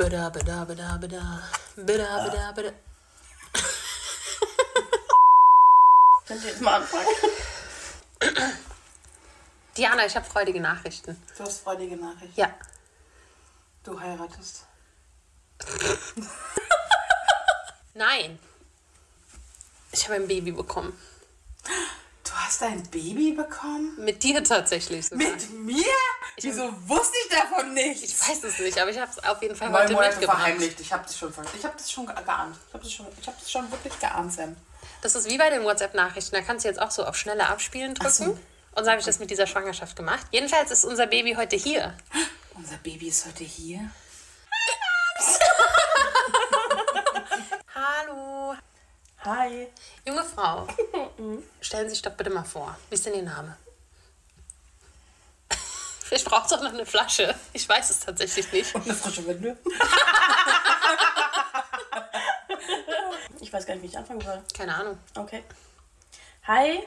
Bada, bada, bada, bada. Bada, bada, bada. Könnt ihr jetzt mal anfangen? Diana, ich habe freudige Nachrichten. Du hast freudige Nachricht. Ja. Du heiratest. Nein. Ich habe ein Baby bekommen. Du hast ein Baby bekommen? Mit dir tatsächlich sogar. Mit mir? Wieso wusste ich davon nichts? Ich weiß es nicht, aber ich habe es auf jeden Fall Neun heute Monate mitgebracht. verheimlicht. Ich habe das schon, ich habe das schon ge- geahnt. Ich habe das schon, ich habe das schon wirklich geahnt, Sam. Das ist wie bei den WhatsApp-Nachrichten. Da kannst du jetzt auch so auf schnelle Abspielen drücken. so. Und so habe ich das mit dieser Schwangerschaft gemacht. Jedenfalls ist unser Baby heute hier. Unser Baby ist heute hier. Hi. Junge Frau, stellen Sie sich doch bitte mal vor. Wie ist denn Ihr Name? Vielleicht braucht es auch noch eine Flasche. Ich weiß es tatsächlich nicht. Und eine frische Winde. ich weiß gar nicht, wie ich anfangen soll. Keine Ahnung. Okay. Hi,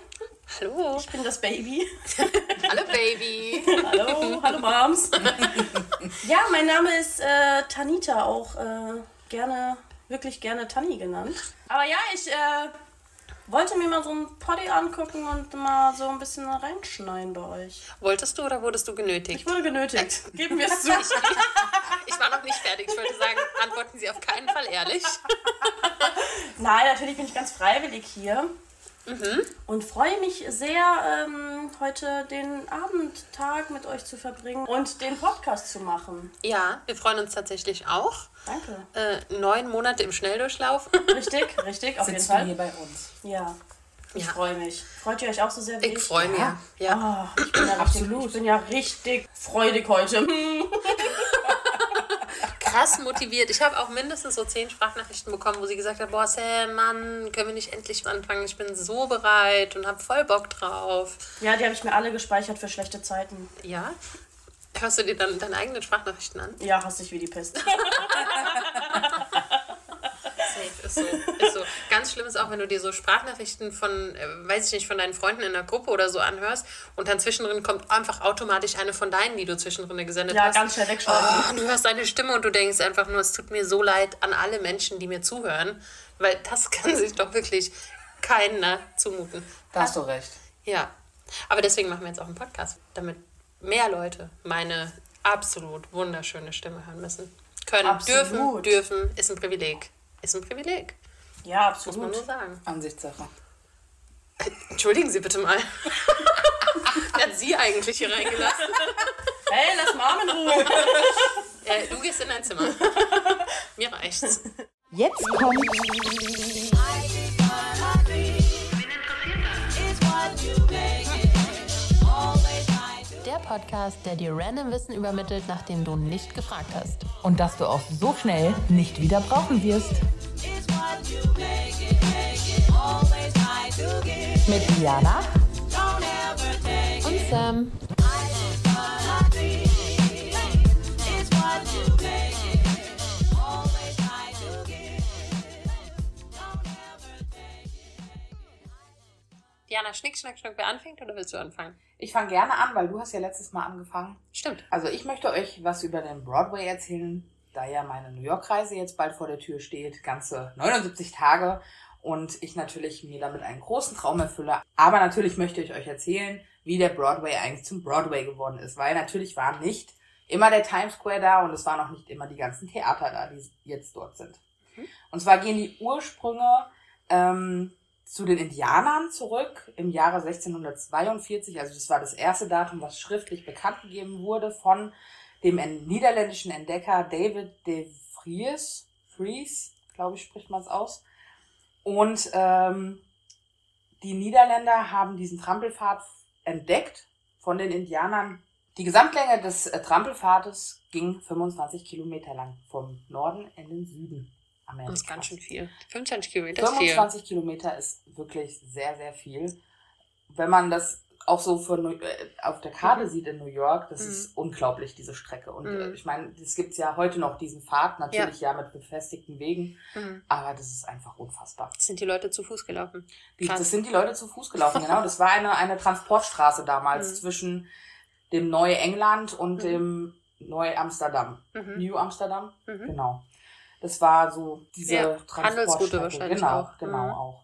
Hallo. ich bin das Baby. Hallo Baby. Hallo, hallo Moms. ja, mein Name ist äh, Tanita, auch äh, gerne, wirklich gerne Tani genannt. Aber ja, ich äh, wollte mir mal so ein Poddy angucken und mal so ein bisschen reinschneiden bei euch. Wolltest du oder wurdest du genötigt? Ich wurde genötigt. Geben wir es zu. Ich war noch nicht fertig. Ich wollte sagen, antworten Sie auf keinen Fall ehrlich. Nein, natürlich bin ich ganz freiwillig hier. Und freue mich sehr, ähm, heute den Abendtag mit euch zu verbringen und den Podcast zu machen. Ja, wir freuen uns tatsächlich auch. Danke. Äh, neun Monate im Schnelldurchlauf. Richtig, richtig, auf jeden Sitzt du Fall. hier bei uns? Ja, ich Ja. freue mich. Freut ihr euch auch so sehr wie Ich freue mich. Ja. ja. Ah, ich bin ja richtig, Absolut. ich bin ja richtig freudig heute. Krass motiviert. Ich habe auch mindestens so zehn Sprachnachrichten bekommen, wo sie gesagt hat, boah Sam, Mann, können wir nicht endlich anfangen? Ich bin so bereit und habe voll Bock drauf. Ja, die habe ich mir alle gespeichert für schlechte Zeiten. Ja? Hörst du dir dann deine eigenen Sprachnachrichten an? Ja, hasse ich wie die Pest. Ist so. Ist so. Ganz schlimm ist auch, wenn du dir so Sprachnachrichten von, äh, weiß ich nicht, von deinen Freunden in der Gruppe oder so anhörst und dann zwischendrin kommt einfach automatisch eine von deinen, die du zwischendrin gesendet Ja, hast. ganz schnell wegschalten. Oh, und du hörst deine Stimme und du denkst einfach nur, es tut mir so leid an alle Menschen, die mir zuhören, weil das kann sich doch wirklich keiner zumuten. Da hast du recht. Ja, aber deswegen machen wir jetzt auch einen Podcast, damit mehr Leute meine absolut wunderschöne Stimme hören müssen. Können, Absolut. dürfen, dürfen, ist ein Privileg. Ist ein Privileg, Ja, muss man absolut. nur sagen. Ansichtssache. Entschuldigen Sie bitte mal. Wer hat Sie eigentlich hier reingelassen? Hey, lass Mom in Ruhe. Äh, du gehst in dein Zimmer. Mir reicht's. Jetzt kommt Podcast, der dir random Wissen übermittelt, nachdem du nicht gefragt hast. und das du auch so schnell nicht wieder brauchen wirst. Mit Diana Und Sam. Diana, Schnick, Schnack, Schnuck, wer anfängt oder willst du anfangen? Ich fange gerne an, weil du hast ja letztes Mal angefangen. Stimmt. Also ich möchte euch was über den Broadway erzählen, da ja meine New York-Reise jetzt bald vor der Tür steht, ganze 79 Tage und ich natürlich mir damit einen großen Traum erfülle. Aber natürlich möchte ich euch erzählen, wie der Broadway eigentlich zum Broadway geworden ist, weil natürlich war nicht immer der Times Square da und es waren auch nicht immer die ganzen Theater da, die jetzt dort sind. Und zwar gehen die Ursprünge ähm, zu den Indianern zurück im Jahre 1642. Also das war das erste Datum, was schriftlich bekannt gegeben wurde von dem en- niederländischen Entdecker David de Vries. Vries, glaube ich, spricht man es aus. Und ähm, die Niederländer haben diesen Trampelpfad entdeckt von den Indianern. Die Gesamtlänge des äh, Trampelpfades ging 25 Kilometer lang, vom Norden in den Süden Amerikas. Das ist ganz schön viel. 25 Kilometer ist viel. 25 Kilometer ist wirklich sehr, sehr viel. Wenn man das auch so New- äh, auf der Karte sieht in New York, das Mhm. ist unglaublich, diese Strecke. Und Mhm. äh, ich meine, es gibt ja heute noch diesen Pfad, natürlich ja, mit befestigten Wegen, Mhm. aber das ist einfach unfassbar. Sind die Leute zu Fuß gelaufen? Krass. das sind die Leute zu Fuß gelaufen, genau. Das war eine, eine Transportstraße damals Mhm. zwischen dem Neuengland und Mhm. dem Neu-Amsterdam. Mhm. New Amsterdam, genau. Das war so diese Ja, Transportstrecke. Handelsroute wahrscheinlich genau, auch. Genau, Mhm. auch.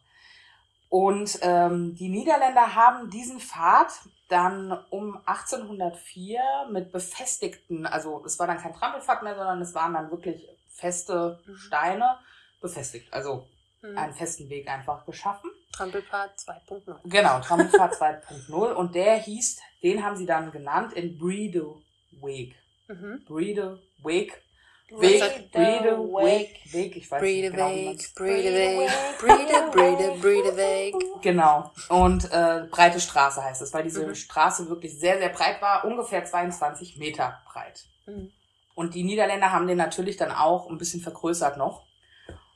Und ähm, die Niederländer haben diesen Pfad dann um 1804 mit befestigten, also es war dann kein Trampelpfad mehr, sondern es waren dann wirklich feste Steine befestigt, also Mhm. einen festen Weg einfach geschaffen. Trampelpfad 2.0. Genau, Trampelpfad 2.0 und der hieß, den haben sie dann genannt in Breede Weg. Mhm. Breede Weg. Weg, Breede Weg, ich weiß Breede nicht genau, Weg, Breede Weg, Breede Weg. Genau. Und äh, breite Straße heißt es, weil diese Mhm. Straße wirklich sehr, sehr breit war, ungefähr 22 Meter breit. Mhm. Und die Niederländer haben den natürlich dann auch ein bisschen vergrößert noch.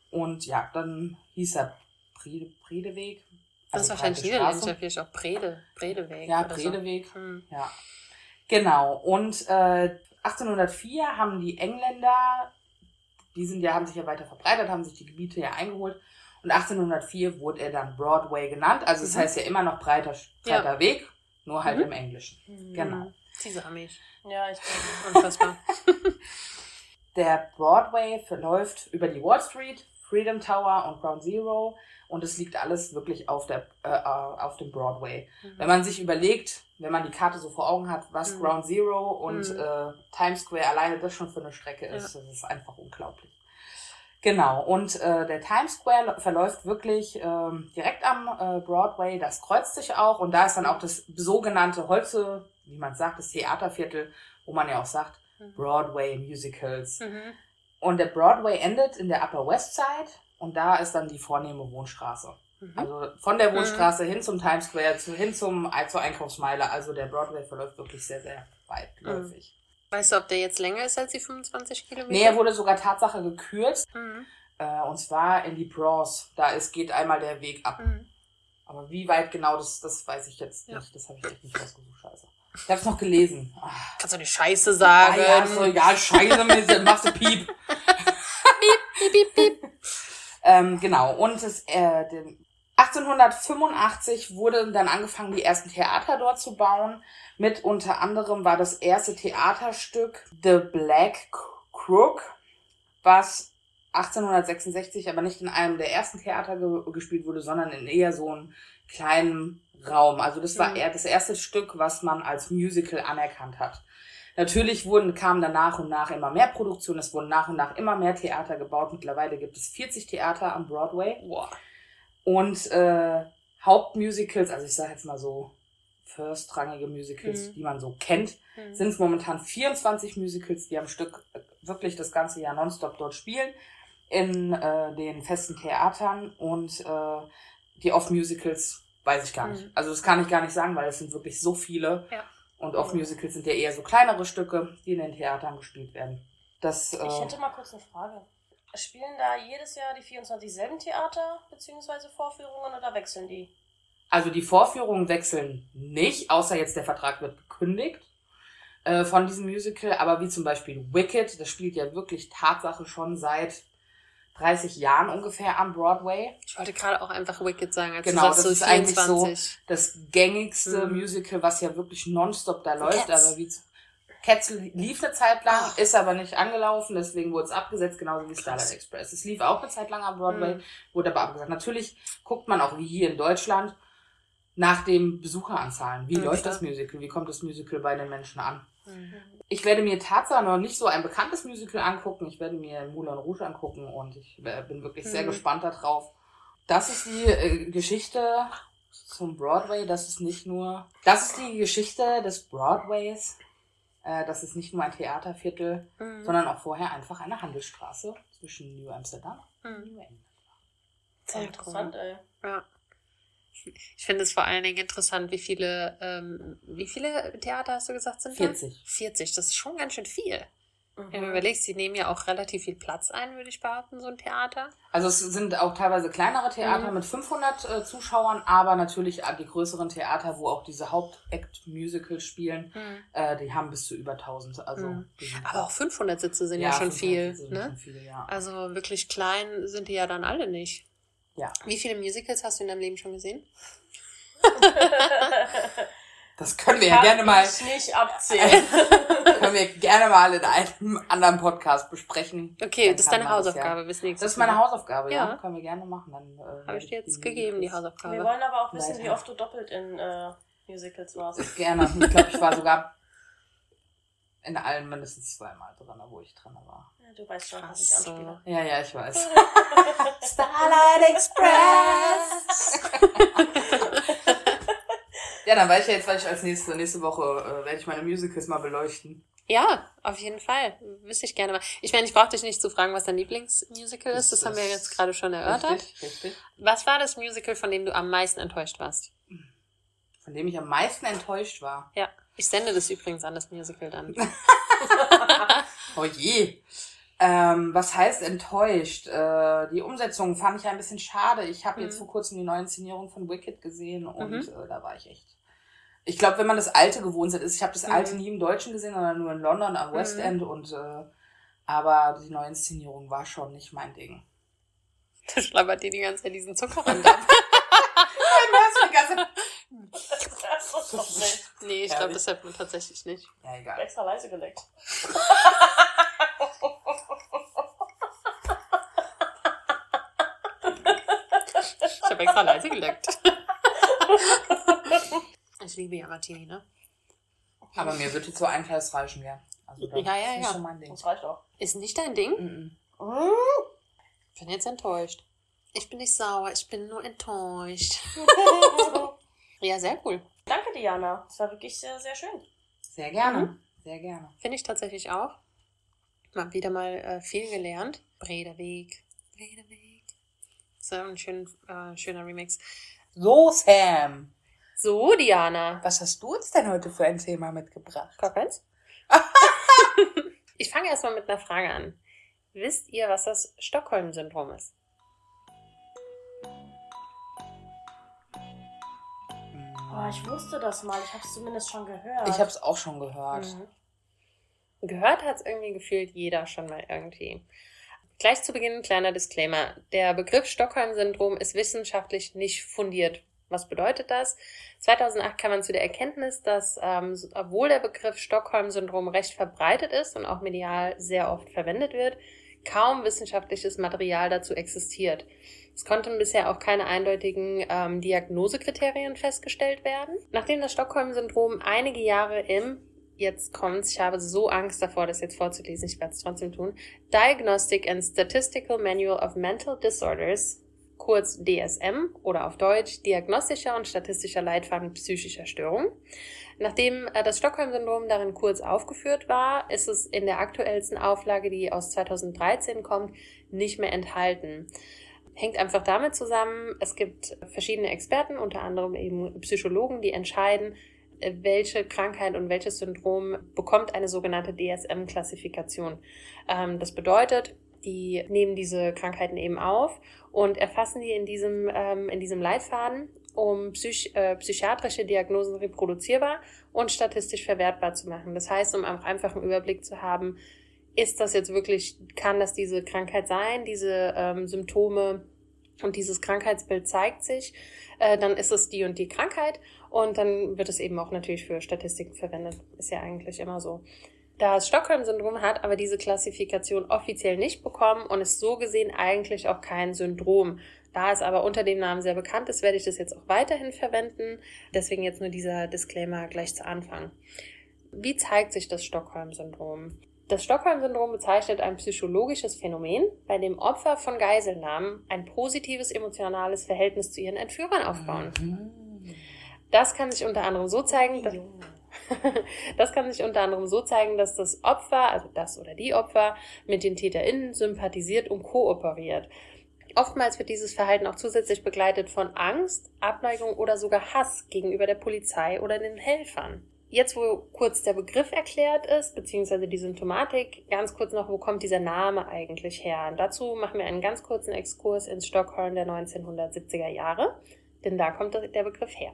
Und ja, dann hieß er Brede, Bredeweg. Das ist also wahrscheinlich niederländisch, vielleicht auch Brede, Bredeweg. Ja, oder so. Bredeweg. Mhm. Ja. Genau. Und äh, 1804 haben die Engländer, die sind ja, haben sich ja weiter verbreitet, haben sich die Gebiete ja eingeholt. Und 1804 wurde er dann Broadway genannt. Also es Mhm. heißt ja immer noch breiter, Ja. breiter Weg, nur halt Mhm. im Englischen. Genau. Mhm. Diese Amis. Ja, ich denke. Unfassbar. Der Broadway verläuft über die Wall Street, Freedom Tower und Ground Zero und es liegt alles wirklich auf, der, äh, äh, auf dem Broadway. Wenn man sich überlegt, wenn man die Karte so vor Augen hat, was Mhm. Ground Zero und Mhm. äh, Times Square alleine das schon für eine Strecke ist, das ist einfach unglaublich. Genau, und äh, der Times Square verläuft wirklich ähm, direkt am äh, Broadway, das kreuzt sich auch und da ist dann auch das sogenannte Holze, wie man sagt, das Theaterviertel, wo man ja auch sagt, Broadway Musicals. Mhm. Und der Broadway endet in der Upper West Side und da ist dann die vornehme Wohnstraße. Mhm. Also von der Wohnstraße hin zum Times Square, zu, hin zum, zur Einkaufsmeile. Also der Broadway verläuft wirklich sehr, sehr weitläufig. Weißt du, ob der jetzt länger ist als die 25 Kilometer? Nee, er wurde sogar Tatsache gekürzt. Mhm. Äh, und zwar in die Bronx. Da ist, geht einmal der Weg ab. Mhm. Aber wie weit genau, das, das weiß ich jetzt Ja. nicht. Das habe ich echt nicht rausgesucht. Scheiße. Ich habe es noch gelesen. Ah, Kannst du nicht Scheiße ah sagen? ja, ist doch egal. Scheiße, machst du Piep. Piep, piep, piep. Ähm, genau. Und es, äh, dem 1885 wurde dann angefangen, die ersten Theater dort zu bauen. Mit unter anderem war das erste Theaterstück The Black Crook, was 1866 aber nicht in einem der ersten Theater ge gespielt wurde, sondern in eher so einem kleinen Raum. Also das war Mhm. eher das erste Stück, was man als Musical anerkannt hat. Natürlich wurden, kamen dann nach und nach immer mehr Produktionen, es wurden nach und nach immer mehr Theater gebaut. Mittlerweile gibt es 40 Theater am Broadway. Boah. Und äh, Hauptmusicals, also ich sage jetzt mal so firstrangige Musicals, Mhm. die man so kennt, Mhm. sind es momentan 24 Musicals, die am Stück äh, wirklich das ganze Jahr nonstop dort spielen in äh, den festen Theatern und äh, die Off-Musicals weiß ich gar nicht. Mhm. Also das kann ich gar nicht sagen, weil es sind wirklich so viele. Ja. Und Off-Musicals sind ja eher so kleinere Stücke, die in den Theatern gespielt werden. Das, äh, Ich hätte mal kurz eine Frage. Spielen da jedes Jahr die 24 selben Theater bzw. Vorführungen oder wechseln die? Also die Vorführungen wechseln nicht, außer jetzt der Vertrag wird gekündigt äh, von diesem Musical. Aber wie zum Beispiel Wicked, das spielt ja wirklich Tatsache schon seit 30 Jahren ungefähr am Broadway. Ich wollte gerade auch einfach Wicked sagen, als Genau, du sagst, das so ist eigentlich 24. Das gängigste Mhm. Musical, was ja wirklich nonstop da läuft. Cats. Aber wie Cats lief eine Zeit lang, Ah. ist aber nicht angelaufen, deswegen wurde es abgesetzt, genauso wie Starlight Express. Es lief auch eine Zeit lang am Broadway, Mhm. wurde aber abgesagt. Natürlich guckt man auch wie hier in Deutschland nach den Besucheranzahlen. Wie Ja, läuft klar. das Musical? Wie kommt das Musical bei den Menschen an? Mhm. Ich werde mir Tatsache noch nicht so ein bekanntes Musical angucken. Ich werde mir Moulin Rouge angucken und ich bin wirklich sehr Mhm. gespannt darauf. Das ist die äh, Geschichte zum Broadway. Das ist nicht nur, das ist die Geschichte des Broadways. Äh, das ist nicht nur ein Theaterviertel, Mhm. sondern auch vorher einfach eine Handelsstraße zwischen New Amsterdam und Mhm. New England. Sehr Sehr interessant, ey. Ja. Ich finde es vor allen Dingen interessant, wie viele, ähm, wie viele Theater hast du gesagt sind da? 40. 40, das ist schon ganz schön viel. Wenn du Mhm. überlegst, die nehmen ja auch relativ viel Platz ein, würde ich behaupten, so ein Theater. Also es sind auch teilweise kleinere Theater Mhm. mit 500 äh, Zuschauern, aber natürlich äh, die größeren Theater, wo auch diese Hauptact-Musicals spielen, äh, die haben bis zu über 1000. Also Mhm. Aber auch 500 Sitze sind ja, Ja, schon 500 viel. Ne? schon viel, ja. Also wirklich klein sind die ja dann alle nicht. Ja. Wie viele Musicals hast du in deinem Leben schon gesehen? Das können wir ja Kann gerne mal, ich nicht abzählen. können wir gerne mal in einem anderen Podcast besprechen. Okay, Dann das ist deine Hausaufgabe Ja. bis nächstes Das ist meine. Hausaufgabe, ja. Ja. Können wir gerne machen. Dann, äh, Habe ich dir jetzt gegeben, die Hausaufgabe. Wir wollen aber auch wissen, wie Weiter. oft du doppelt in äh, Musicals warst. Gerne. Ich glaube, ich war sogar in allen mindestens zweimal drin, wo ich drin war. Du weißt schon, was ich anspiele. Ja, ja, ich weiß. Starlight Express. ja, dann weiß ich ja jetzt, was ich als nächste, nächste Woche äh, werde ich meine Musicals mal beleuchten. Ja, auf jeden Fall. Wüsste ich gerne mal. Ich meine, ich brauche dich nicht zu fragen, was dein Lieblingsmusical ist. Das, Das haben wir jetzt gerade schon erörtert. Richtig, richtig. Was war das Musical, von dem du am meisten enttäuscht warst? Von dem ich am meisten enttäuscht war. Ja, ich sende das übrigens an das Musical dann. Oh je. Ähm, was heißt enttäuscht? Äh, die Umsetzung fand ich ein bisschen schade. Ich habe jetzt Mhm. vor kurzem die neue Inszenierung von Wicked gesehen und Mhm. äh, da war ich echt. Ich glaube, wenn man das Alte gewohnt ist, ich habe das Mhm. Alte nie im Deutschen gesehen, sondern nur in London am West Mhm. End und äh, aber die neue Inszenierung war schon nicht mein Ding. Da schlabbert dir die ganze Zeit diesen Zuckerrand ab. Das ist doch nicht. Nee, ich glaube, das hört man tatsächlich nicht. ja, egal. Extra leise geleckt. Ich habe extra leise geleckt. Ich liebe ja Martini, ne? Aber mir wird jetzt so ein Glas reichen, ja. Also das Ja, ja, ist nicht ja. so mein Ding. Das reicht auch. Ist nicht dein Ding? Mhm. Ich bin jetzt enttäuscht. Ich bin nicht sauer, ich bin nur enttäuscht. Ja, sehr cool. Danke, Diana. Das war wirklich sehr, sehr schön. Sehr gerne. Mhm. Sehr gerne. Finde ich tatsächlich auch. Mal wieder mal äh, viel gelernt. Breder Weg. Ein schön, äh, schöner Remix. So, Sam. So, Diana. Was hast du uns denn heute für ein Thema mitgebracht? Konkurrenz? ich fange erstmal mit einer Frage an. Wisst ihr, was das Stockholm-Syndrom ist? Oh, ich wusste das mal. Ich habe es zumindest schon gehört. Ich habe es auch schon gehört. Mhm. Gehört hat es irgendwie gefühlt jeder schon mal irgendwie. Gleich zu Beginn ein kleiner Disclaimer. Der Begriff Stockholm-Syndrom ist wissenschaftlich nicht fundiert. Was bedeutet das? 2008 kam man zu der Erkenntnis, dass ähm, obwohl der Begriff Stockholm-Syndrom recht verbreitet ist und auch medial sehr oft verwendet wird, kaum wissenschaftliches Material dazu existiert. Es konnten bisher auch keine eindeutigen ähm, Diagnosekriterien festgestellt werden. Nachdem das Stockholm-Syndrom einige Jahre im, jetzt kommt's, ich habe so Angst davor, das jetzt vorzulesen, ich werde es trotzdem tun, Diagnostic and Statistical Manual of Mental Disorders, kurz DSM oder auf Deutsch Diagnostischer und Statistischer Leitfaden psychischer Störungen. Nachdem äh, das Stockholm-Syndrom darin kurz aufgeführt war, ist es in der aktuellsten Auflage, die aus 2013 kommt, nicht mehr enthalten. Hängt einfach damit zusammen, es gibt verschiedene Experten, unter anderem eben Psychologen, die entscheiden, welche Krankheit und welches Syndrom bekommt eine sogenannte DSM-Klassifikation. Ähm, das bedeutet, die nehmen diese Krankheiten eben auf und erfassen die in diesem, ähm, in diesem Leitfaden, um psych äh, psychiatrische Diagnosen reproduzierbar und statistisch verwertbar zu machen. Das heißt, um einfach einen Überblick zu haben, ist das jetzt wirklich, kann das diese Krankheit sein, diese ähm, Symptome und dieses Krankheitsbild zeigt sich, äh, dann ist es die und die Krankheit und dann wird es eben auch natürlich für Statistiken verwendet. Ist ja eigentlich immer so. Das Stockholm-Syndrom hat aber diese Klassifikation offiziell nicht bekommen und ist so gesehen eigentlich auch kein Syndrom. Da es aber unter dem Namen sehr bekannt ist, werde ich das jetzt auch weiterhin verwenden. Deswegen jetzt nur dieser Disclaimer gleich zu Anfang. Wie zeigt sich das Stockholm-Syndrom? Das Stockholm-Syndrom bezeichnet ein psychologisches Phänomen, bei dem Opfer von Geiselnahmen ein positives emotionales Verhältnis zu ihren Entführern aufbauen. Mhm. Das kann sich unter anderem so zeigen, dass, das kann sich unter anderem so zeigen, dass das Opfer, also das oder die Opfer, mit den TäterInnen sympathisiert und kooperiert. Oftmals wird dieses Verhalten auch zusätzlich begleitet von Angst, Abneigung oder sogar Hass gegenüber der Polizei oder den Helfern. Jetzt, wo kurz der Begriff erklärt ist, beziehungsweise die Symptomatik, ganz kurz noch, wo kommt dieser Name eigentlich her? Und dazu machen wir einen ganz kurzen Exkurs ins Stockholm der 1970er Jahre, denn da kommt der Begriff her.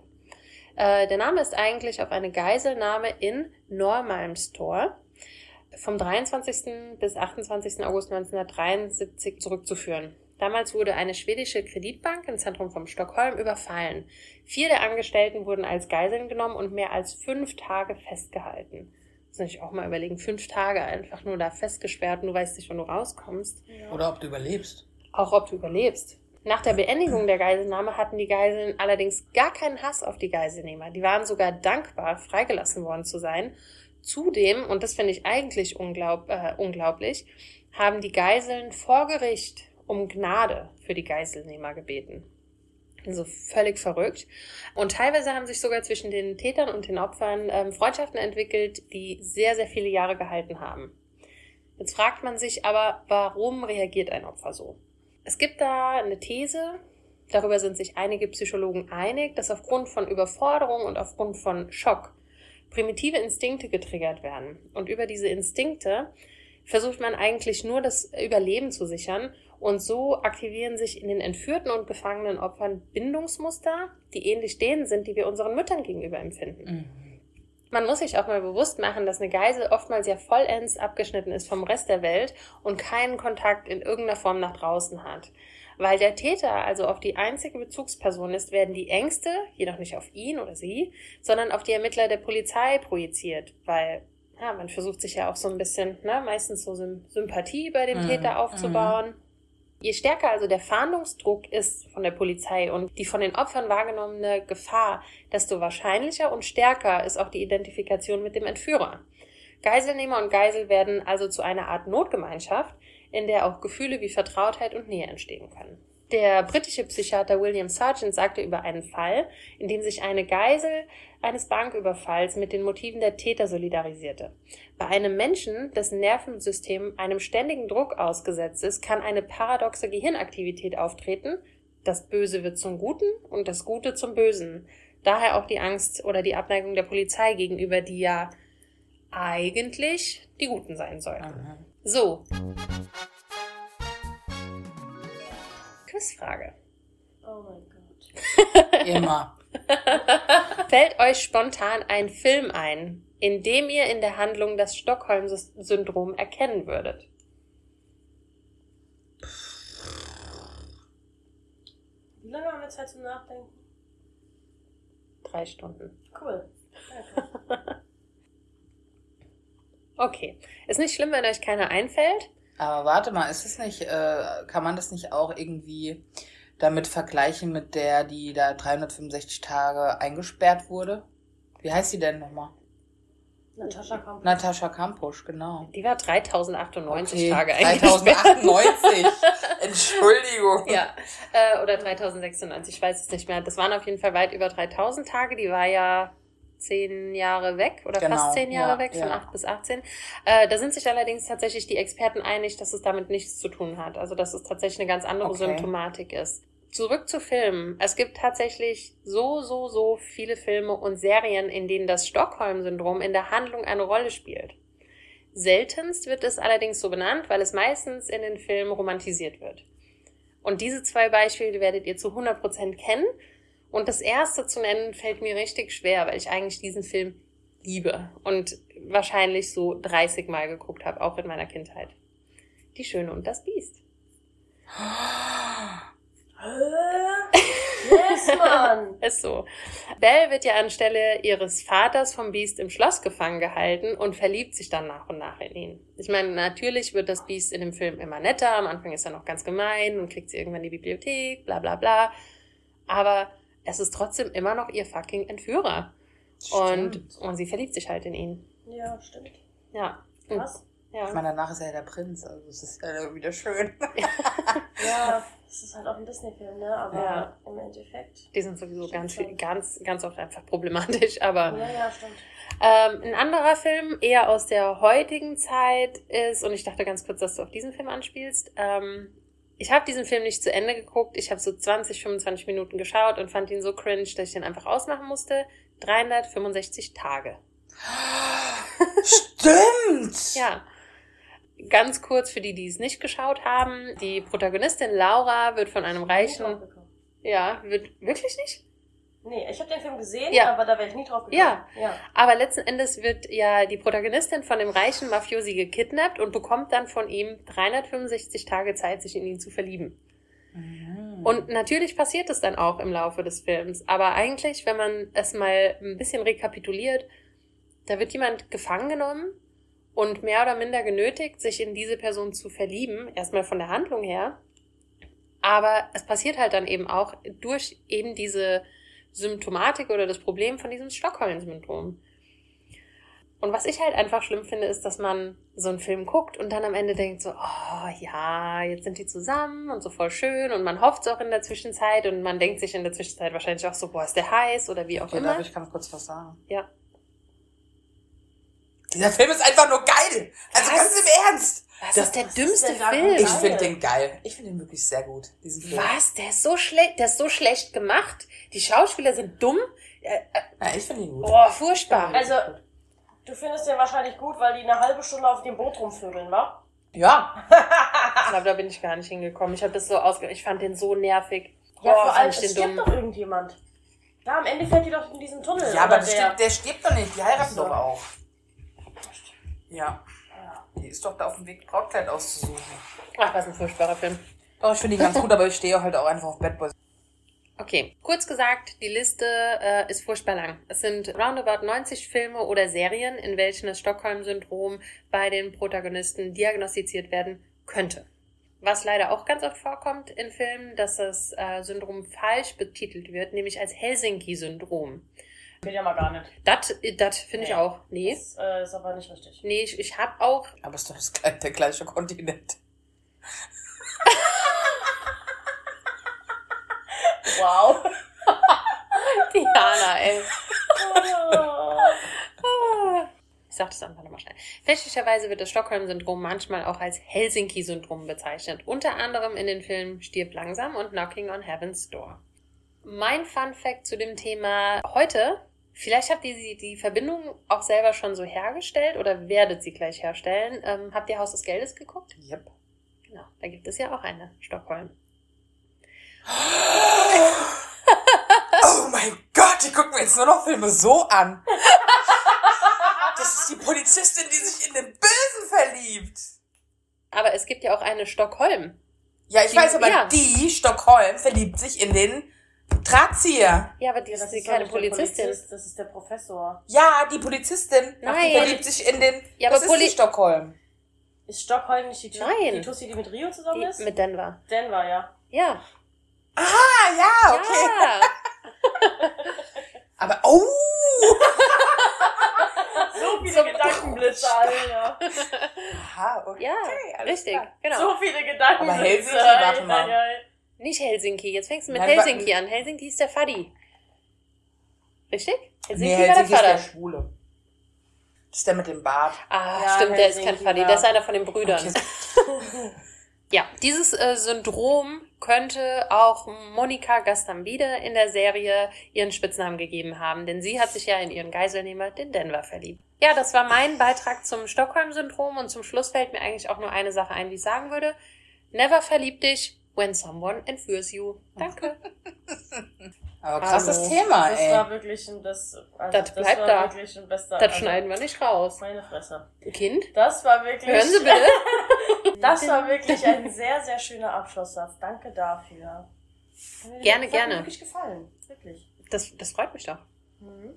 Äh, der Name ist eigentlich auf eine Geiselnahme in Normalmstor vom 23. bis 28. August 1973 zurückzuführen. Damals wurde eine schwedische Kreditbank im Zentrum von Stockholm überfallen. Vier der Angestellten wurden als Geiseln genommen und mehr als fünf Tage festgehalten. Das muss ich auch mal überlegen. Fünf Tage einfach nur da festgesperrt und du weißt nicht, wann du rauskommst. Oder ob du überlebst. Auch ob du überlebst. Nach der Beendigung der Geiselnahme hatten die Geiseln allerdings gar keinen Hass auf die Geiselnehmer. Die waren sogar dankbar, freigelassen worden zu sein. Zudem, und das finde ich eigentlich unglaub, äh, unglaublich, haben die Geiseln vor Gericht um Gnade für die Geiselnehmer gebeten. Also völlig verrückt. Und teilweise haben sich sogar zwischen den Tätern und den Opfern ähm, Freundschaften entwickelt, die sehr, sehr viele Jahre gehalten haben. Jetzt fragt man sich aber, warum reagiert ein Opfer so? Es gibt da eine These, darüber sind sich einige Psychologen einig, dass aufgrund von Überforderung und aufgrund von Schock primitive Instinkte getriggert werden. Und über diese Instinkte versucht man eigentlich nur das Überleben zu sichern und so aktivieren sich in den entführten und gefangenen Opfern Bindungsmuster, die ähnlich denen sind, die wir unseren Müttern gegenüber empfinden. Man muss sich auch mal bewusst machen, dass eine Geisel oftmals ja vollends abgeschnitten ist vom Rest der Welt und keinen Kontakt in irgendeiner Form nach draußen hat. Weil der Täter also auf die einzige Bezugsperson ist, werden die Ängste, jedoch nicht auf ihn oder sie, sondern auf die Ermittler der Polizei projiziert, weil ja, man versucht sich ja auch so ein bisschen, ne, meistens so Sym Sympathie bei dem Mhm, Täter aufzubauen. Je stärker also der Fahndungsdruck ist von der Polizei und die von den Opfern wahrgenommene Gefahr, desto wahrscheinlicher und stärker ist auch die Identifikation mit dem Entführer. Geiselnehmer und Geisel werden also zu einer Art Notgemeinschaft, in der auch Gefühle wie Vertrautheit und Nähe entstehen können. Der britische Psychiater William Sargent sagte über einen Fall, in dem sich eine Geisel eines Banküberfalls mit den Motiven der Täter solidarisierte. Bei einem Menschen, dessen Nervensystem einem ständigen Druck ausgesetzt ist, kann eine paradoxe Gehirnaktivität auftreten. Das Böse wird zum Guten und das Gute zum Bösen. Daher auch die Angst oder die Abneigung der Polizei gegenüber, die ja eigentlich die Guten sein sollten. So. Quizfrage. Oh mein Gott. Immer. Fällt euch spontan ein Film ein, in dem ihr in der Handlung das Stockholm-Syndrom erkennen würdet? Wie lange haben wir Zeit zum Nachdenken? Drei Stunden. Cool. Danke. Okay. Ist nicht schlimm, wenn euch keiner einfällt. Aber warte mal, ist es nicht, äh, kann man das nicht auch irgendwie damit vergleichen mit der, die da 365 Tage eingesperrt wurde? Wie heißt die denn nochmal? Natascha Kamp. Natascha Kampusch, genau. Die war 3098 Okay, Tage eingesperrt. 3098. Entschuldigung. Ja, äh, oder 3096, ich weiß es nicht mehr. Das waren auf jeden Fall weit über 3000 Tage. Die war ja zehn Jahre weg oder Genau, fast zehn Jahre ja, weg, von ja. 8 bis 18. Äh, da sind sich allerdings tatsächlich die Experten einig, dass es damit nichts zu tun hat. Also dass es tatsächlich eine ganz andere Okay. Symptomatik ist. Zurück zu Filmen. Es gibt tatsächlich so, so, so viele Filme und Serien, in denen das Stockholm-Syndrom in der Handlung eine Rolle spielt. Seltenst wird es allerdings so benannt, weil es meistens in den Filmen romantisiert wird. Und diese zwei Beispiele werdet ihr zu 100% kennen. Und das erste zu nennen fällt mir richtig schwer, weil ich eigentlich diesen Film liebe und wahrscheinlich so 30 Mal geguckt habe, auch in meiner Kindheit. Die Schöne und das Biest. Yes, Mann. Ist so. Belle wird ja anstelle ihres Vaters vom Biest im Schloss gefangen gehalten und verliebt sich dann nach und nach in ihn. Ich meine, natürlich wird das Biest in dem Film immer netter. Am Anfang ist er noch ganz gemein und kriegt sie irgendwann die Bibliothek, bla bla bla. Aber es ist trotzdem immer noch ihr fucking Entführer. Und, Stimmt. und sie verliebt sich halt in ihn. Ja, stimmt. Ja. Und- Krass. Ich Ja. meine, danach ist er ja der Prinz, also es ist ja wieder schön. Ja, es ist halt auch ein Disney-Film, ne? Aber Ja. im Endeffekt. Die sind sowieso ganz, ganz, ganz oft einfach problematisch, aber. Ja, ja, stimmt. Ähm, ein anderer Film, eher aus der heutigen Zeit, ist, und ich dachte ganz kurz, dass du auf diesen Film anspielst, ähm, ich habe diesen Film nicht zu Ende geguckt. Ich habe so 20, 25 Minuten geschaut und fand ihn so cringe, dass ich den einfach ausmachen musste. 365 Tage. Stimmt! Ja. Ganz kurz für die, die es nicht geschaut haben. Die Protagonistin Laura wird von einem reichen, ja, wird wirklich nicht? Nee, ich habe den Film gesehen, Ja. aber da wäre ich nie drauf gekommen. Ja. ja. Aber letzten Endes wird ja die Protagonistin von dem reichen Mafiosi gekidnappt und bekommt dann von ihm 365 Tage Zeit, sich in ihn zu verlieben. Mhm. Und natürlich passiert es dann auch im Laufe des Films. Aber eigentlich, wenn man es mal ein bisschen rekapituliert, da wird jemand gefangen genommen und mehr oder minder genötigt, sich in diese Person zu verlieben. Erstmal von der Handlung her. Aber es passiert halt dann eben auch durch eben diese Symptomatik oder das Problem von diesem Stockholm-Syndrom. Und was ich halt einfach schlimm finde, ist, dass man so einen Film guckt und dann am Ende denkt so, oh ja, jetzt sind die zusammen und so voll schön und man hofft es auch in der Zwischenzeit und man denkt sich in der Zwischenzeit wahrscheinlich auch so, boah, ist der heiß oder wie auch Okay, immer. darf ich ganz kurz was sagen? Ja. Dieser Film ist einfach nur geil. Also Was? ganz im Ernst. Das, Das- ist der was dümmste ist Film. Ich finde den geil. Ich finde den wirklich sehr gut, diesen Film. Was? Der ist so schlecht, der ist so schlecht gemacht. Die Schauspieler sind dumm. Äh, äh, Ja, ich finde ihn gut. boah, furchtbar. Also, du findest den wahrscheinlich gut, weil die eine halbe Stunde auf dem Boot rumvögeln, wa? Ja, Ich glaube, da bin ich gar nicht hingekommen. Ich habe das so ausge... Ich fand den so nervig. Ja, Boah, vor allem, es stirbt dumm. doch irgendjemand. Ja, am Ende fällt die doch in diesen Tunnel. ja aber der. stirbt, der stirbt doch nicht. Die heiraten So. doch auch. Ja. Die ist doch da auf dem Weg, Brautkleid auszusuchen. Ach, was ein furchtbarer Film. Doch, ich finde ihn ganz gut, aber ich stehe halt auch einfach auf Bad Boys. Okay, kurz gesagt, die Liste äh, ist furchtbar lang. Es sind roundabout 90 Filme oder Serien, in welchen das Stockholm-Syndrom bei den Protagonisten diagnostiziert werden könnte. Was leider auch ganz oft vorkommt in Filmen, dass das äh, Syndrom falsch betitelt wird, nämlich als Helsinki-Syndrom. Geht ja mal gar nicht. Das das finde ich Nee. auch. Nee. Das äh, ist aber nicht richtig. Nee, ich, ich habe auch Aber es ist doch der gleiche Kontinent. Wow. Diana, ey. Ich sag das einfach nochmal schnell. Fälschlicherweise wird das Stockholm-Syndrom manchmal auch als Helsinki-Syndrom bezeichnet. Unter anderem in den Filmen Stirb langsam und Knocking on Heaven's Door. Mein Fun Fact zu dem Thema heute. Vielleicht habt ihr die, die Verbindung auch selber schon so hergestellt oder werdet sie gleich herstellen. Ähm, habt ihr Haus des Geldes geguckt? Yep. Genau, da gibt es ja auch eine, Stockholm. Oh mein Gott, ich gucke mir jetzt nur noch Filme so an. Das ist die Polizistin, die sich in den Bösen verliebt. Aber es gibt ja auch eine Stockholm. Ja, ich Die- weiß, aber ja. die, Stockholm, verliebt sich in den Drahtzieher. Ja, aber die ist, Das ist keine nicht der Polizistin. Polizist, das ist der Professor. Ja, die Polizistin. Nein. Die verliebt sich in den. Ja, das aber ist die Stockholm. Ist Stockholm nicht die, Tu- Nein. die Tussi, die mit Rio zusammen Die, ist? mit Denver. Denver, ja. Ja. Ah, ja, okay. Ja. Aber, oh! So viele So- Gedankenblitze, Alter. Aha, okay. Ja, alles richtig, klar. genau. So viele Gedankenblitze. Aber Helsinki, warte mal. Ei, ei. Nicht Helsinki. Jetzt fängst du mit Nein, Helsinki an. Helsinki ist der Faddy. Richtig? Nee, war Helsinki ist der. Schwule. Das ist der mit dem Bart. Ah, Ja, stimmt, der ist kein Helsinki Faddy. Der ist einer von den Brüdern. Okay. Ja, dieses äh, Syndrom könnte auch Monika Gastambide in der Serie ihren Spitznamen gegeben haben, denn sie hat sich ja in ihren Geiselnehmer, den Denver, verliebt. Ja, das war mein Beitrag zum Stockholm-Syndrom und zum Schluss fällt mir eigentlich auch nur eine Sache ein, die ich sagen würde. Never verlieb dich when someone entführs you. Danke. Aber krasses Hallo. Thema, Das ey. war wirklich ein das, also Das bleibt war da. wirklich ein bester. Das also, schneiden wir nicht raus. Meine Fresse. Kind, Das war wirklich. hören Sie bitte. Das war wirklich ein sehr, sehr schöner Abschlusssatz. Danke dafür. Gerne, das hat mir gerne. wirklich gefallen. Wirklich. Das, das freut mich doch. Mhm.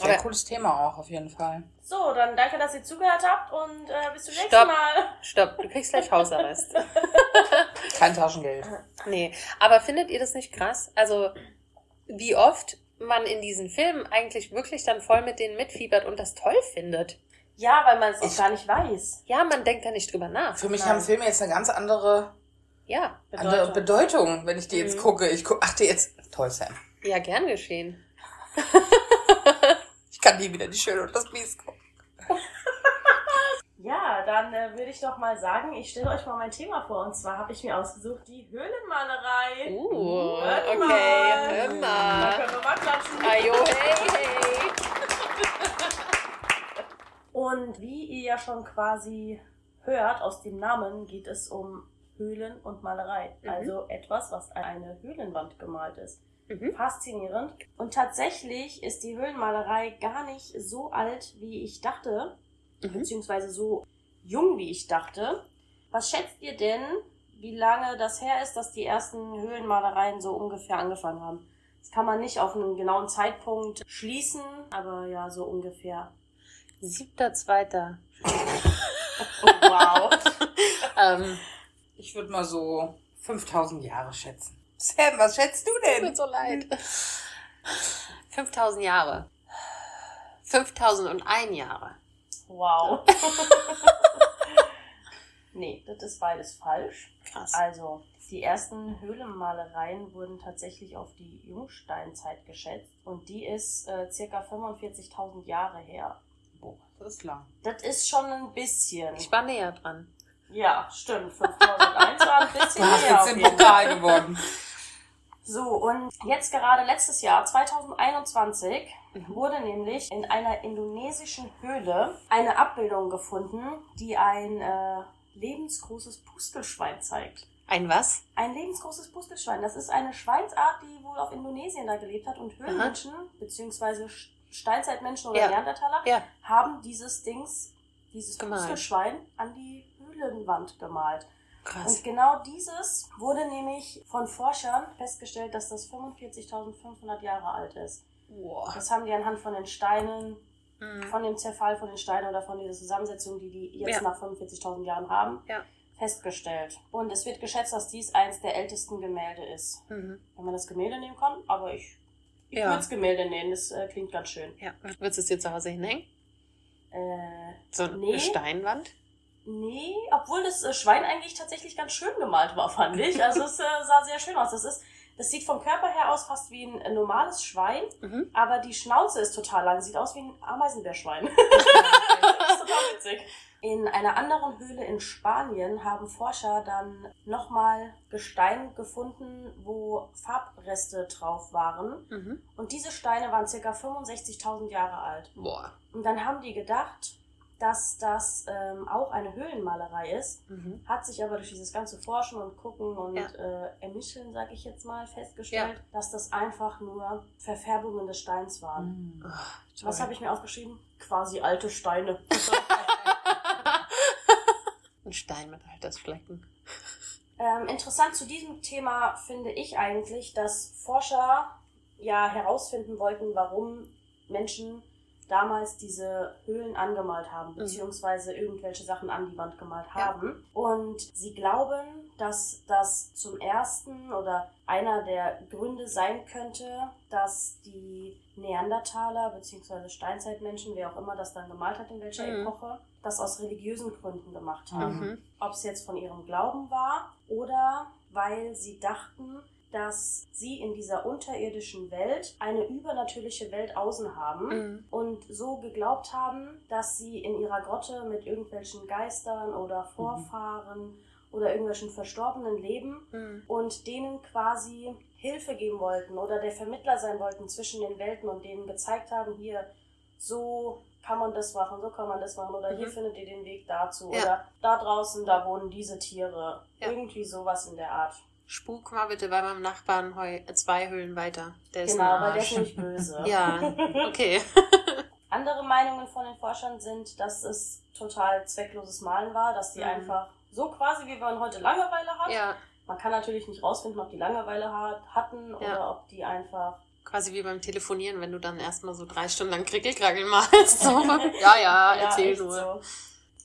Sehr Aber- cooles Thema auch, auf jeden Fall. So, dann danke, dass ihr zugehört habt und äh, bis zum nächsten Stopp. Mal. Stopp, du kriegst gleich Hausarrest. Kein Taschengeld. Nee, aber findet ihr das nicht krass? Also, wie oft man in diesen Filmen eigentlich wirklich dann voll mit denen mitfiebert und das toll findet. Ja, weil man es auch gar nicht weiß. Ja, man denkt da nicht drüber nach. Für mich Nein. haben Filme jetzt eine ganz andere, Ja, andere Bedeutung, wenn ich die jetzt Mhm. gucke. Ich gucke, achte jetzt. Toll, Sam. ja, gern geschehen. Ich kann nie wieder die Schöne und das Biest gucken. Ja, dann äh, würde ich doch mal sagen, ich stelle euch mal mein Thema vor. Und zwar habe ich mir ausgesucht die Höhlenmalerei. Uh, Hört okay, mal. hör Da mal. können wir mal klatschen. Ajo, hey, hey. Und wie ihr ja schon quasi hört aus dem Namen, geht es um Höhlen und Malerei. Mhm. Also etwas, was an eine Höhlenwand gemalt ist. Mhm. Faszinierend. Und tatsächlich ist die Höhlenmalerei gar nicht so alt, wie ich dachte, Mhm. beziehungsweise so jung, wie ich dachte. Was schätzt ihr denn, wie lange das her ist, dass die ersten Höhlenmalereien so ungefähr angefangen haben. Das kann man nicht auf einen genauen Zeitpunkt schließen, aber ja, so ungefähr. Siebter, zweiter. Oh, wow. Ähm, Ich würde mal so 5000 Jahre schätzen. Sam, was schätzt du tut mir denn? so leid. 5000 Jahre. 5001 Jahre. wow. nee, das ist beides falsch. Krass. Also, die ersten Höhlenmalereien wurden tatsächlich auf die Jungsteinzeit geschätzt und die ist äh, circa 45.000 Jahre her. Boah, das ist lang. Das ist schon ein bisschen. Ich war näher dran. Ja, stimmt. 5001 war ein bisschen Du hast mehr. jetzt den Pokal gewonnen. So, und jetzt gerade letztes Jahr, 2021, wurde nämlich in einer indonesischen Höhle eine Abbildung gefunden, die ein äh, lebensgroßes Pustelschwein zeigt. Ein was? Ein lebensgroßes Pustelschwein. Das ist eine Schweinsart, die wohl auf Indonesien da gelebt hat und Höhlenmenschen, beziehungsweise Sch- Steinzeitmenschen oder Ja. Neandertaler, Ja. haben dieses Dings, dieses Gemalt. Pustelschwein an die Höhlenwand gemalt. Krass. Und genau dieses wurde nämlich von Forschern festgestellt, dass das 45.500 Jahre alt ist. Boah. Das haben die anhand von den Steinen, Mhm. von dem Zerfall von den Steinen oder von dieser Zusammensetzung, die die jetzt Ja. nach 45.000 Jahren haben, Ja. festgestellt. Und es wird geschätzt, dass dies eins der ältesten Gemälde ist. Mhm. Wenn man das Gemälde nehmen kann, aber ich, ich Ja. würde es Gemälde nehmen, das äh, klingt ganz schön. Ja. Würdest du es dir zu Hause hinhängen? Äh, So eine Nee. Steinwand? Nee, obwohl das äh, Schwein eigentlich tatsächlich ganz schön gemalt war, fand ich. Also es äh, sah sehr schön aus. Das ist, das sieht vom Körper her aus fast wie ein äh, normales Schwein, Mhm. aber die Schnauze ist total lang. Sieht aus wie ein Ameisenbärschwein. das ist total witzig. In einer anderen Höhle in Spanien haben Forscher dann nochmal Gestein gefunden, wo Farbreste drauf waren. Mhm. Und diese Steine waren circa 65.000 Jahre alt. Boah. Und dann haben die gedacht, dass das ähm, auch eine Höhlenmalerei ist, Mhm. hat sich aber durch dieses ganze Forschen und Gucken und Ja. äh, Ermitteln, sag ich jetzt mal, festgestellt, dass das einfach nur Verfärbungen des Steins waren. Mhm. Was habe ich mir aufgeschrieben? Quasi alte Steine. Ein Stein mit Altersflecken. ähm, interessant zu diesem Thema finde ich eigentlich, dass Forscher ja herausfinden wollten, warum Menschen damals diese Höhlen angemalt haben, beziehungsweise irgendwelche Sachen an die Wand gemalt Ja. haben. Und sie glauben, dass das zum ersten oder einer der Gründe sein könnte, dass die Neandertaler beziehungsweise Steinzeitmenschen, wer auch immer das dann gemalt hat, in welcher Mhm. Epoche, das aus religiösen Gründen gemacht haben Mhm. ob es jetzt von ihrem Glauben war oder weil sie dachten, dass sie in dieser unterirdischen Welt eine übernatürliche Welt außen haben Mhm. und so geglaubt haben, dass sie in ihrer Grotte mit irgendwelchen Geistern oder Vorfahren oder irgendwelchen Verstorbenen leben Mhm. und denen quasi Hilfe geben wollten oder der Vermittler sein wollten zwischen den Welten und denen gezeigt haben, hier, so kann man das machen, so kann man das machen oder hier Mhm. findet ihr den Weg dazu Ja. oder da draußen, da wohnen diese Tiere. Ja. Irgendwie sowas in der Art. Spuk mal bitte bei meinem Nachbarn heu zwei Höhlen weiter. Der ist genau, weil der ist nämlich böse. Ja, okay. Andere Meinungen von den Forschern sind, dass es total zweckloses Malen war, dass die Mhm. einfach so quasi wie man heute Langeweile hat. ja, Man kann natürlich nicht rausfinden, ob die Langeweile hat, hatten oder Ja. ob die einfach quasi wie beim Telefonieren, wenn du dann erstmal so drei Stunden lang Krickelkrackel malst. So. Ja, ja, erzähl echt nur. So.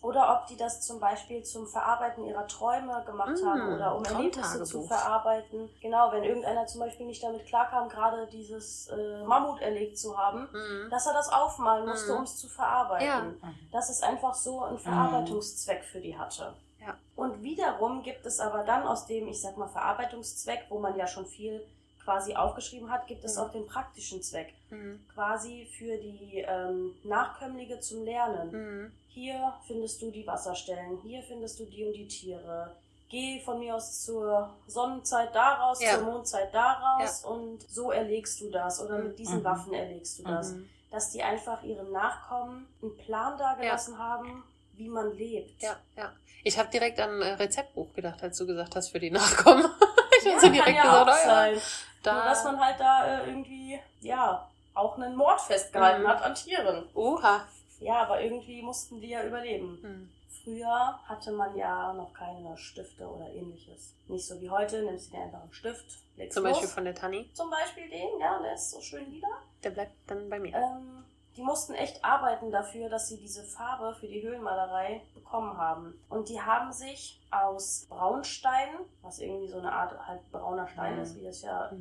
Oder ob die das zum Beispiel zum Verarbeiten ihrer Träume gemacht Mm, haben oder um Erlebnisse zu verarbeiten. Genau, wenn irgendeiner zum Beispiel nicht damit klarkam, gerade dieses äh, Mammut erlegt zu haben, Mhm. dass er das aufmalen musste, Mhm. um es zu verarbeiten. Ja. Dass es einfach so einen Verarbeitungszweck für die hatte. Ja. Und wiederum gibt es aber dann aus dem, ich sag mal, Verarbeitungszweck, wo man ja schon viel quasi aufgeschrieben hat, gibt es Mhm. auch den praktischen Zweck. Mhm. Quasi für die ähm, Nachkömmlinge zum Lernen. Hier findest du die Wasserstellen, hier findest du die und die Tiere. Geh von mir aus zur Sonnenzeit da raus, Ja. zur Mondzeit da raus und so erlegst du das oder mit diesen Mhm. Waffen erlegst du das. Mhm. Dass die einfach ihren Nachkommen einen Plan dagelassen haben, wie man lebt. Ja, ja. Ich habe direkt an ein äh, Rezeptbuch gedacht, als du gesagt hast, für die Nachkommen. ich Ja, hab so kann direkt ja gesagt, auch oh ja, sein. da. Nur dass man halt da äh, irgendwie, ja, auch einen Mord festgehalten Mhm. hat an Tieren. Oha. Ja, aber irgendwie mussten die ja überleben. Mhm. Früher hatte man ja noch keine Stifte oder ähnliches. Nicht so wie heute, nimmst du dir einfach einen Stift, legst Zum los. Beispiel von der Tani. Zum Beispiel den, ja, der ist so schön lila. Der bleibt dann bei mir. Ähm, die mussten echt arbeiten dafür, dass sie diese Farbe für die Höhlenmalerei bekommen haben. Und die haben sich aus Braunstein, was irgendwie so eine Art halt brauner Stein Mhm. ist, wie das ja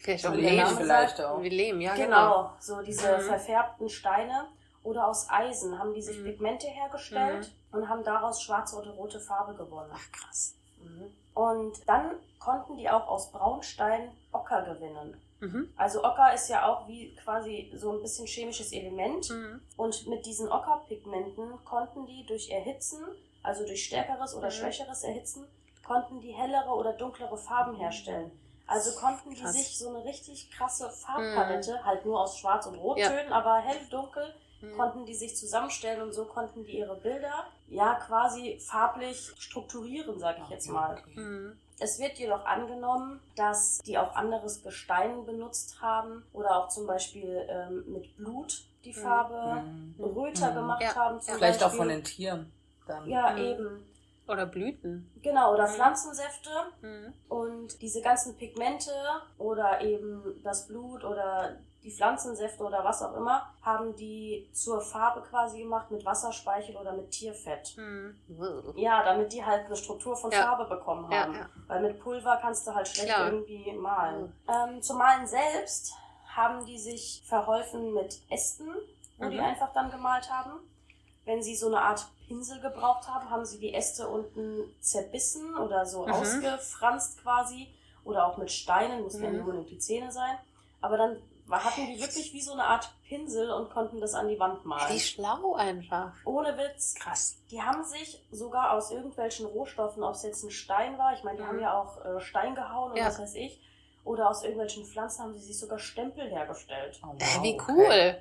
Vielleicht So auch Lehm. Vielleicht auch. Wie Lehm, ja, genau. genau, so diese Mhm. verfärbten Steine oder aus Eisen haben die sich Mhm. Pigmente hergestellt und haben daraus schwarze oder rote Farbe gewonnen. Ach, krass. Mhm. Und dann konnten die auch aus Braunstein Ocker gewinnen. Mhm. Also Ocker ist ja auch wie quasi so ein bisschen chemisches Element. Mhm. Und mit diesen Ockerpigmenten konnten die durch Erhitzen, also durch stärkeres oder Mhm. schwächeres Erhitzen, konnten die hellere oder dunklere Farben herstellen. Also konnten die Krass. sich so eine richtig krasse Farbpalette, halt nur aus Schwarz- und Rottönen, aber hell, dunkel, Mhm. konnten die sich zusammenstellen und so konnten die ihre Bilder ja quasi farblich strukturieren, sag ich jetzt mal. Mhm. Es wird jedoch angenommen, dass die auch anderes Gestein benutzt haben oder auch zum Beispiel ähm, mit Blut die Mhm. Farbe Mhm. röter Mhm. gemacht Ja, haben. Zum Vielleicht auch Beispiel. von den Tieren. Dann. Ja, Mhm. eben. Oder Blüten. Genau, oder Mhm. Pflanzensäfte Mhm. und diese ganzen Pigmente oder eben das Blut oder die Pflanzensäfte oder was auch immer, haben die zur Farbe quasi gemacht mit Wasserspeichel oder mit Tierfett. Mhm. Ja, damit die halt eine Struktur von Ja. Farbe bekommen Ja, haben. ja. Weil mit Pulver kannst du halt schlecht Klar. irgendwie malen. Ähm, zum Malen selbst haben die sich verholfen mit Ästen, wo die Mhm. einfach dann gemalt haben. Wenn sie so eine Art Pinsel gebraucht haben, haben sie die Äste unten zerbissen oder so Mhm. ausgefranst quasi. Oder auch mit Steinen, mussten ja Mhm. nur unbedingt die Zähne sein. Aber dann hatten die wirklich wie so eine Art Pinsel und konnten das an die Wand malen. Wie schlau einfach. Ohne Witz. Krass. Die haben sich sogar aus irgendwelchen Rohstoffen, ob es jetzt ein Stein war, ich meine, die Mhm. haben ja auch äh, Stein gehauen und Ja. was weiß ich, oder aus irgendwelchen Pflanzen haben sie sich sogar Stempel hergestellt. Oh, Äh, wow, wie okay.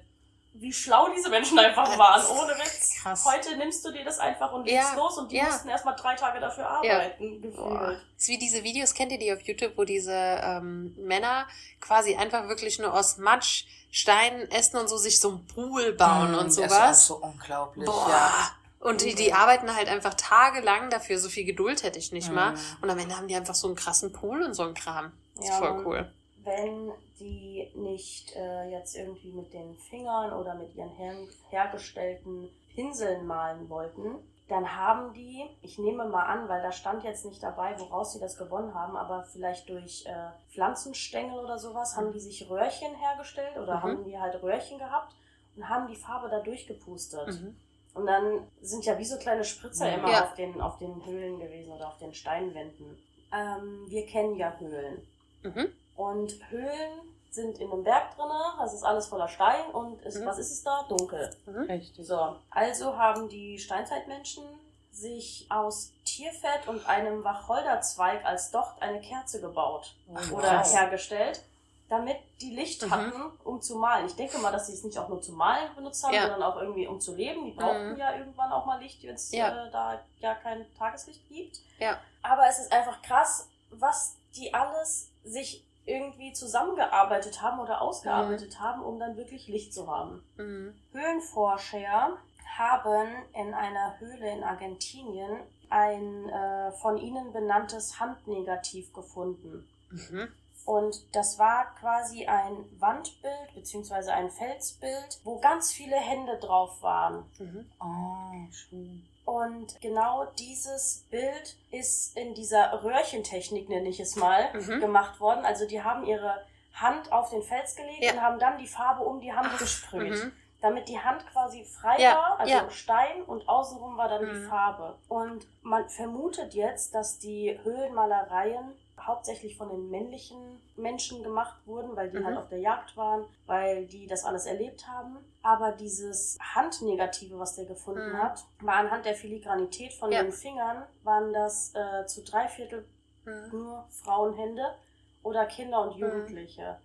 Wie schlau diese Menschen einfach waren, ohne Witz. Krass. Heute nimmst du dir das einfach und legst Ja, los und die ja. mussten erstmal drei Tage dafür arbeiten, Boah. gefühlt. ist wie diese Videos, kennt ihr die auf YouTube, wo diese ähm, Männer quasi einfach wirklich nur aus Matsch, Steinen, Essen und so sich so ein Pool bauen Mhm, und Das ist sowas? so unglaublich. Boah. Ja. Und die, die arbeiten halt einfach tagelang dafür. So viel Geduld hätte ich nicht mal. Mhm. Und am Ende haben die einfach so einen krassen Pool und so einen Kram. Das ist Ja, voll cool. Wenn die nicht äh, jetzt irgendwie mit den Fingern oder mit ihren her hergestellten Pinseln malen wollten, dann haben die, ich nehme mal an, weil da stand jetzt nicht dabei, woraus sie das gewonnen haben, aber vielleicht durch äh, Pflanzenstängel oder sowas, haben die sich Röhrchen hergestellt oder Mhm. haben die halt Röhrchen gehabt und haben die Farbe da durchgepustet. Mhm. Und dann sind ja wie so kleine Spritzer immer Ja. auf, den, auf den Höhlen gewesen oder auf den Steinwänden. Ähm, wir kennen ja Höhlen. Mhm. Und Höhlen sind in einem Berg drinne, das ist alles voller Stein und ist, Mhm. was ist es da? Dunkel. Richtig. So, also haben die Steinzeitmenschen sich aus Tierfett und einem Wacholderzweig als Docht eine Kerze gebaut oder Wow. hergestellt, damit die Licht Mhm. hatten, um zu malen. Ich denke mal, dass sie es nicht auch nur zum Malen benutzt haben, Ja. sondern auch irgendwie um zu leben. Die brauchten Mhm. ja irgendwann auch mal Licht, wenn es Ja. äh, da ja kein Tageslicht gibt. Ja. Aber es ist einfach krass, was die alles sich irgendwie zusammengearbeitet haben oder ausgearbeitet haben, um dann wirklich Licht zu haben. Mhm. Höhlenforscher haben in einer Höhle in Argentinien ein äh, von ihnen benanntes Handnegativ gefunden. Mhm. Und das war quasi ein Wandbild beziehungsweise ein Felsbild, wo ganz viele Hände drauf waren. Mhm. Oh, schön. Und genau dieses Bild ist in dieser Röhrchentechnik, nenne ich es mal, Mhm. gemacht worden. Also die haben ihre Hand auf den Fels gelegt Ja. und haben dann die Farbe um die Hand gesprüht. Mhm. Damit die Hand quasi frei Ja, war, also ja. Stein und außenrum war dann die Mhm. Farbe. Und man vermutet jetzt, dass die Höhlenmalereien hauptsächlich von den männlichen Menschen gemacht wurden, weil die Mhm. halt auf der Jagd waren, weil die das alles erlebt haben. Aber dieses Handnegative, was der gefunden Mhm. hat, war anhand der Filigranität von Ja. den Fingern, waren das äh, zu drei Viertel Mhm. nur Frauenhände oder Kinder und Jugendliche.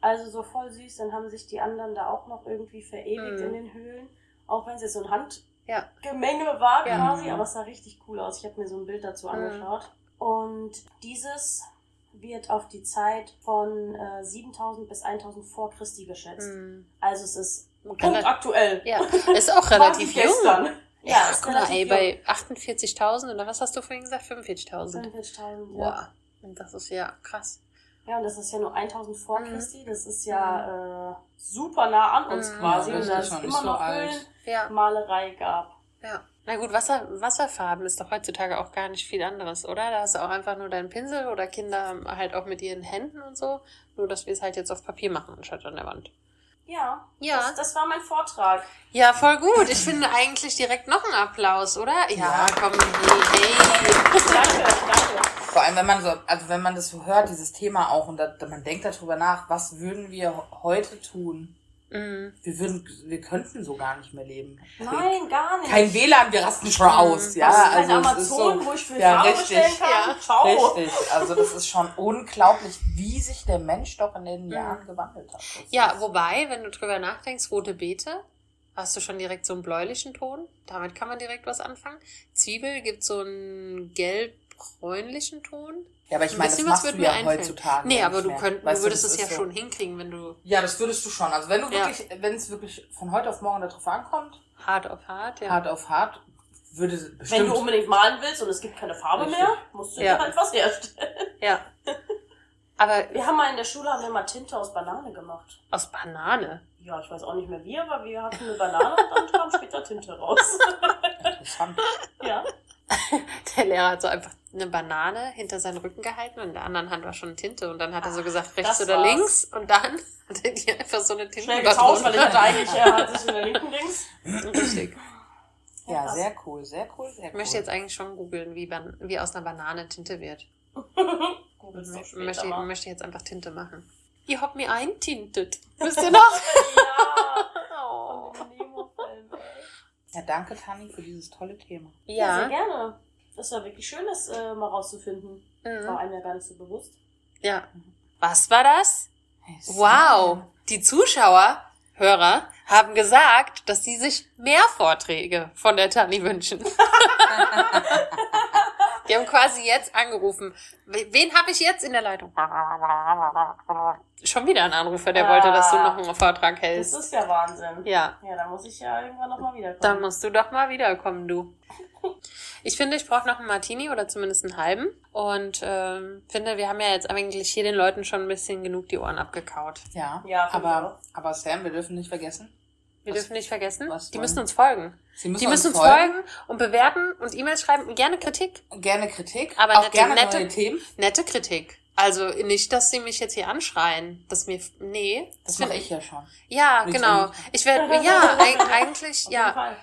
Also so voll süß, dann haben sich die anderen da auch noch irgendwie verewigt Mhm. in den Höhlen. Auch wenn es jetzt so ein Ja. Handgemenge war Ja. quasi, Mhm. aber es sah richtig cool aus. Ich habe mir so ein Bild dazu Mhm. angeschaut. Und dieses wird auf die Zeit von äh, 7000 bis 1000 vor Christi geschätzt. Mhm. Also es ist Rel- punktaktuell. Ja, ist auch relativ jung. gestern. Ja, ist guck mal, ey, bei 48.000 oder was hast du vorhin gesagt? 45.000. 45.000, ja. Wow. Und das ist ja krass. Ja, und das ist ja nur 1000 vor Mhm. Christi. Das ist ja äh, super nah an uns Mhm. quasi. Ja, und das da ist es immer so noch alt. Ja. Höhlenmalerei gab. Ja. Na gut, Wasser, Wasserfarben ist doch heutzutage auch gar nicht viel anderes, oder? Da hast du auch einfach nur deinen Pinsel oder Kinder halt auch mit ihren Händen und so. Nur, dass wir es halt jetzt auf Papier machen, anstatt an der Wand. Ja, Ja. Das, das war mein Vortrag. Ja, voll gut. Ich finde eigentlich direkt noch einen Applaus, oder? Ja, Ja. komm, hey, hey. Danke, danke. Vor allem, wenn man so, also wenn man das so hört, dieses Thema auch, und da, man denkt darüber nach, was würden wir heute tun? Mhm. Wir würden, wir könnten so gar nicht mehr leben. Nein, gar nicht. Kein WLAN, wir rasten schon aus, ja. Das ist kein Also es Amazon, ist so, wo ich für ja, richtig. bestellen kann. Ja. Ciao. Richtig, also das ist schon unglaublich, wie sich der Mensch doch in den Jahren gewandelt hat. Das Ja, wobei, wenn du drüber nachdenkst, rote Beete, hast du schon direkt so einen bläulichen Ton. Damit kann man direkt was anfangen. Zwiebel gibt so einen gelb-bräunlichen Ton. Ja, aber ich Ein meine, das machst würde du ja einfallen. heutzutage. Nee, aber du, könnt, Weißt du würdest das es ja so- schon hinkriegen, wenn du Ja, das würdest du schon. Also wenn du Ja. wirklich, wenn es wirklich von heute auf morgen darauf ankommt, hart auf hart, ja. hart auf hart, würde bestimmt. Wenn du unbedingt malen willst und es gibt keine Farbe Richtig. mehr, musst du Ja. dir halt was herstellen. Ja. Aber Wir haben mal in der Schule haben wir mal Tinte aus Banane gemacht. aus Banane. Ja, ich weiß auch nicht mehr wie, aber wir hatten eine Banane und dann kam später Tinte raus. Interessant. ja. Der Lehrer hat so einfach eine Banane hinter seinen Rücken gehalten und in der anderen Hand war schon Tinte und dann hat er so gesagt, rechts oder war's. links und dann hat er dir einfach so eine Tinte Schnell getauscht, weil ich hatte eigentlich, er hat sich in der linken Dings. Richtig. Ja, sehr cool, sehr cool, sehr cool. Ich möchte jetzt eigentlich schon googeln, wie, ban wie aus einer Banane Tinte wird. Ich später möchte, mal. möchte jetzt einfach Tinte machen. Ihr habt mir eintintet. Wisst ihr noch? Ja. Ja, danke, Tani, für dieses tolle Thema. Ja, sehr gerne. Das ja wirklich schön, das äh, mal rauszufinden. War Mhm. einem ja gar nicht so bewusst. Ja. Was war das? Wow. Die Zuschauer, Hörer, haben gesagt, dass sie sich mehr Vorträge von der Tani wünschen. Die haben quasi jetzt angerufen. Wen habe ich jetzt in der Leitung? Schon wieder ein Anrufer, der Ah. wollte, dass du noch einen Vortrag Das hältst. ist ja Wahnsinn. Ja. Ja, da muss ich ja irgendwann nochmal wiederkommen. Dann musst du doch mal wiederkommen, du. Ich finde, ich brauche noch einen Martini oder zumindest einen halben. Und ähm, finde, wir haben ja jetzt eigentlich hier den Leuten schon ein bisschen genug die Ohren abgekaut. Ja, Ja, aber, aber Sam, wir dürfen nicht vergessen, Wir Was- dürfen nicht vergessen, was die müssen uns folgen. sie müssen, Die müssen uns folgen und bewerten und E-Mails schreiben. Gerne Kritik, Gerne Kritik, Aber auch nette- gerne nette- neue Themen. nette Kritik. Also nicht, dass sie mich jetzt hier anschreien. Das mir, nee. Das find mache ich ja schon. Ja, Nichts genau. Ich werde, ja, eig- eigentlich, ja,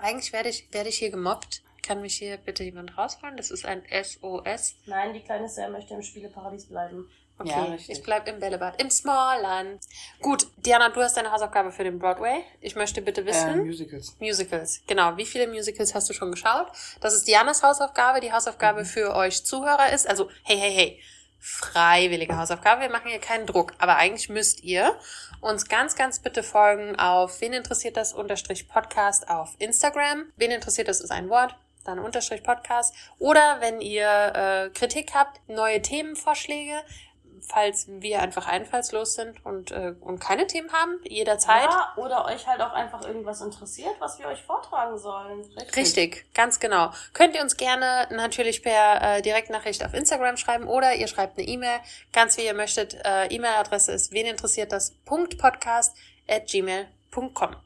eigentlich werde ich, werde ich hier gemobbt. Kann mich hier bitte jemand rausholen? Das ist ein SOS. Nein, die kleine Sam möchte im Spieleparadies bleiben. Okay, Ja, ich bleib im Bällebad, im Smallland. Gut, Diana, du hast deine Hausaufgabe für den Broadway. Ich möchte bitte Äh, wissen. Musicals. Musicals, genau. Wie viele Musicals hast du schon geschaut? Das ist Dianas Hausaufgabe. Die Hausaufgabe für euch Zuhörer ist, also, hey, hey, hey, freiwillige Hausaufgabe. Wir machen hier keinen Druck, aber eigentlich müsst ihr uns ganz, ganz bitte folgen auf wen interessiert das unterstrich Podcast auf Instagram. Wen interessiert das ist ein Wort, dann unterstrich Podcast. Oder wenn ihr äh, Kritik habt, neue Themenvorschläge, falls wir einfach einfallslos sind und, äh, und keine Themen haben, jederzeit. Ja, oder euch halt auch einfach irgendwas interessiert, was wir euch vortragen sollen. Richtig, ganz genau. Könnt ihr uns gerne natürlich per äh, Direktnachricht auf Instagram schreiben oder ihr schreibt eine E-Mail, ganz wie ihr möchtet. Äh, E-Mail-Adresse ist wen interessiert das Podcast at gmail.com.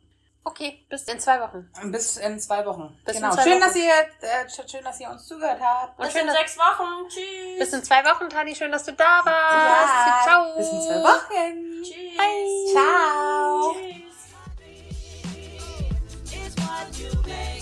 Okay, bis in zwei Wochen. Bis in zwei Wochen. Bis genau. Zwei schön, Wochen. Dass ihr, äh, schön, dass ihr uns zugehört habt. Und bis in sechs Wochen. Tschüss. Bis in zwei Wochen, Tani. Schön, dass du da warst. Ja. Ciao. Bis in zwei Wochen. Tschüss. Bye. Ciao. Tschüss.